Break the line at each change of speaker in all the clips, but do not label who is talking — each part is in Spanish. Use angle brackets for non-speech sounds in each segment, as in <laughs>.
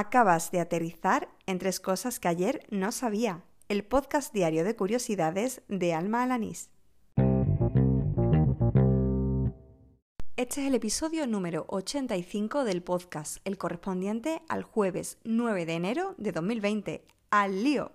Acabas de aterrizar en tres cosas que ayer no sabía. El podcast diario de curiosidades de Alma Alanís. Este es el episodio número 85 del podcast, el correspondiente al jueves 9 de enero de 2020. ¡Al lío!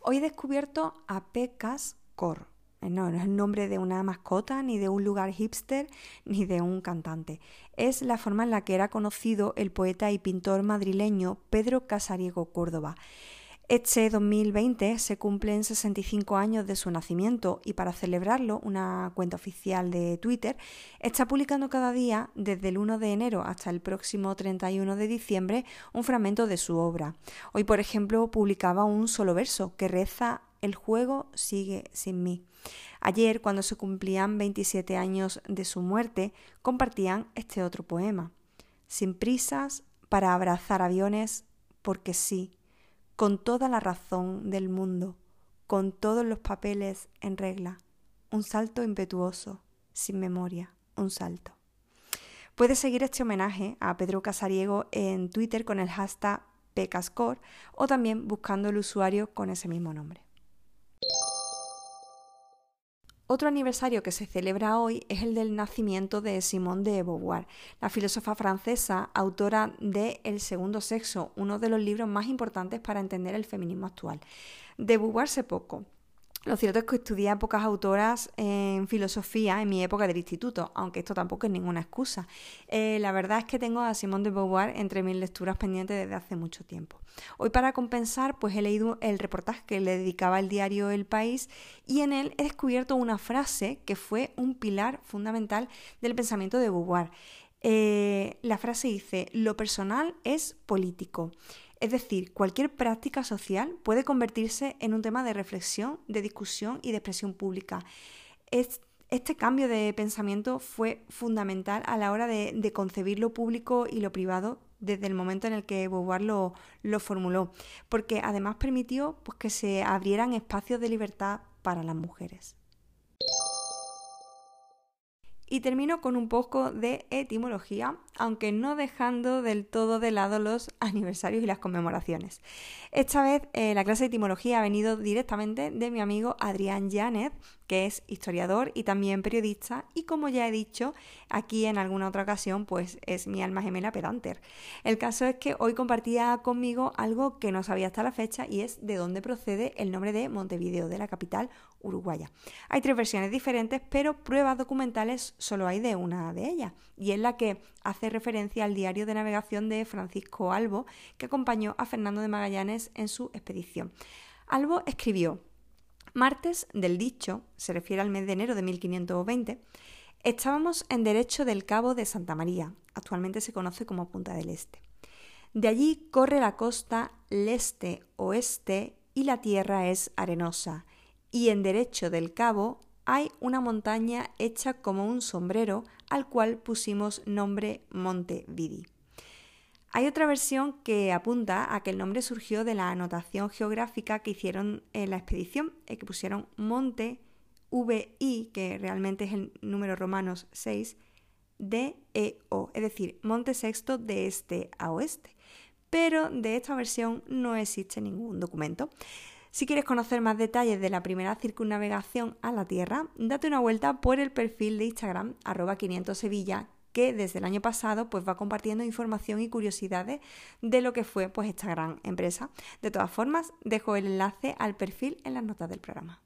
Hoy he descubierto a Pecas Cor. Eh, no, no es el nombre de una mascota, ni de un lugar hipster, ni de un cantante. Es la forma en la que era conocido el poeta y pintor madrileño Pedro Casariego Córdoba. Este 2020 se cumplen 65 años de su nacimiento y para celebrarlo, una cuenta oficial de Twitter está publicando cada día, desde el 1 de enero hasta el próximo 31 de diciembre, un fragmento de su obra. Hoy, por ejemplo, publicaba un solo verso que reza El juego sigue sin mí. Ayer, cuando se cumplían 27 años de su muerte, compartían este otro poema. Sin prisas, para abrazar aviones, porque sí, con toda la razón del mundo, con todos los papeles en regla, un salto impetuoso, sin memoria, un salto. Puedes seguir este homenaje a Pedro Casariego en Twitter con el hashtag Pecascore o también buscando el usuario con ese mismo nombre. Otro aniversario que se celebra hoy es el del nacimiento de Simone de Beauvoir, la filósofa francesa, autora de El segundo sexo, uno de los libros más importantes para entender el feminismo actual. De Beauvoir sé poco, lo cierto es que estudié a pocas autoras en filosofía en mi época del instituto, aunque esto tampoco es ninguna excusa. Eh, la verdad es que tengo a Simone de Beauvoir entre mis lecturas pendientes desde hace mucho tiempo. Hoy para compensar, pues he leído el reportaje que le dedicaba el diario El País y en él he descubierto una frase que fue un pilar fundamental del pensamiento de Beauvoir. Eh, la frase dice, lo personal es político. Es decir, cualquier práctica social puede convertirse en un tema de reflexión, de discusión y de expresión pública. este cambio de pensamiento fue fundamental a la hora de, concebir lo público y lo privado desde el momento en el que Beauvoir lo, lo formuló, porque además permitió pues, que se abrieran espacios de libertad para las mujeres. Y termino con un poco de etimología, aunque no dejando del todo de lado los <laughs> aniversarios y las conmemoraciones. Esta vez eh, la clase de etimología ha venido directamente de mi amigo Adrián Llanet, que es historiador y también periodista, y como ya he dicho aquí en alguna otra ocasión, pues es mi alma gemela pedanter. El caso es que hoy compartía conmigo algo que no sabía hasta la fecha y es de dónde procede el nombre de Montevideo, de la capital uruguaya. Hay tres versiones diferentes, pero pruebas documentales solo hay de una de ellas, y es la que hace referencia al diario de navegación de Francisco Albo, que acompañó a Fernando de Magallanes en su expedición. Albo escribió, Martes del dicho, se refiere al mes de enero de 1520, estábamos en derecho del Cabo de Santa María, actualmente se conoce como Punta del Este. De allí corre la costa leste-oeste y la tierra es arenosa, y en derecho del cabo hay una montaña hecha como un sombrero al cual pusimos nombre Monte Vidi. Hay otra versión que apunta a que el nombre surgió de la anotación geográfica que hicieron en la expedición, y que pusieron Monte VI, que realmente es el número romano 6, D, E, O, es decir, Monte Sexto de este a oeste. Pero de esta versión no existe ningún documento. Si quieres conocer más detalles de la primera circunnavegación a la Tierra, date una vuelta por el perfil de Instagram arroba 500 Sevilla que desde el año pasado pues va compartiendo información y curiosidades de lo que fue pues esta gran empresa. De todas formas, dejo el enlace al perfil en las notas del programa.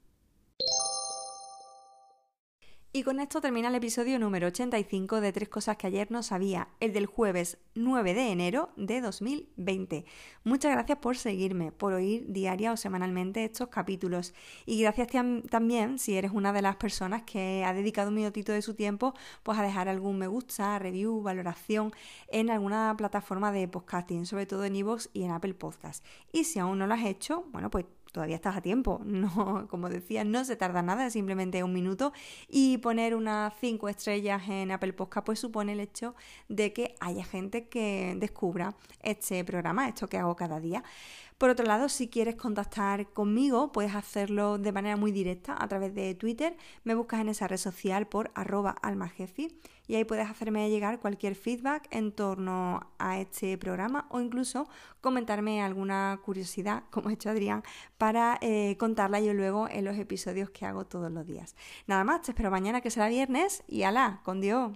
Y con esto termina el episodio número 85 de Tres Cosas que ayer no sabía, el del jueves 9 de enero de 2020. Muchas gracias por seguirme, por oír diaria o semanalmente estos capítulos. Y gracias también si eres una de las personas que ha dedicado un minutito de su tiempo pues a dejar algún me gusta, review, valoración en alguna plataforma de podcasting, sobre todo en iVoox y en Apple Podcasts. Y si aún no lo has hecho, bueno, pues todavía estás a tiempo. <laughs> No, como decía, no se tarda nada, simplemente un minuto. Y poner unas cinco estrellas en Apple Podcast, pues supone el hecho de que haya gente que descubra este programa, esto que hago cada día. Por otro lado, si quieres contactar conmigo, puedes hacerlo de manera muy directa a través de Twitter. Me buscas en esa red social por arroba almajefi y ahí puedes hacerme llegar cualquier feedback en torno a este programa o incluso comentarme alguna curiosidad, como ha hecho Adrián, para eh, contarla yo luego en los episodios que hago todos los días. Nada más, te espero mañana que será viernes y ala, con Dios.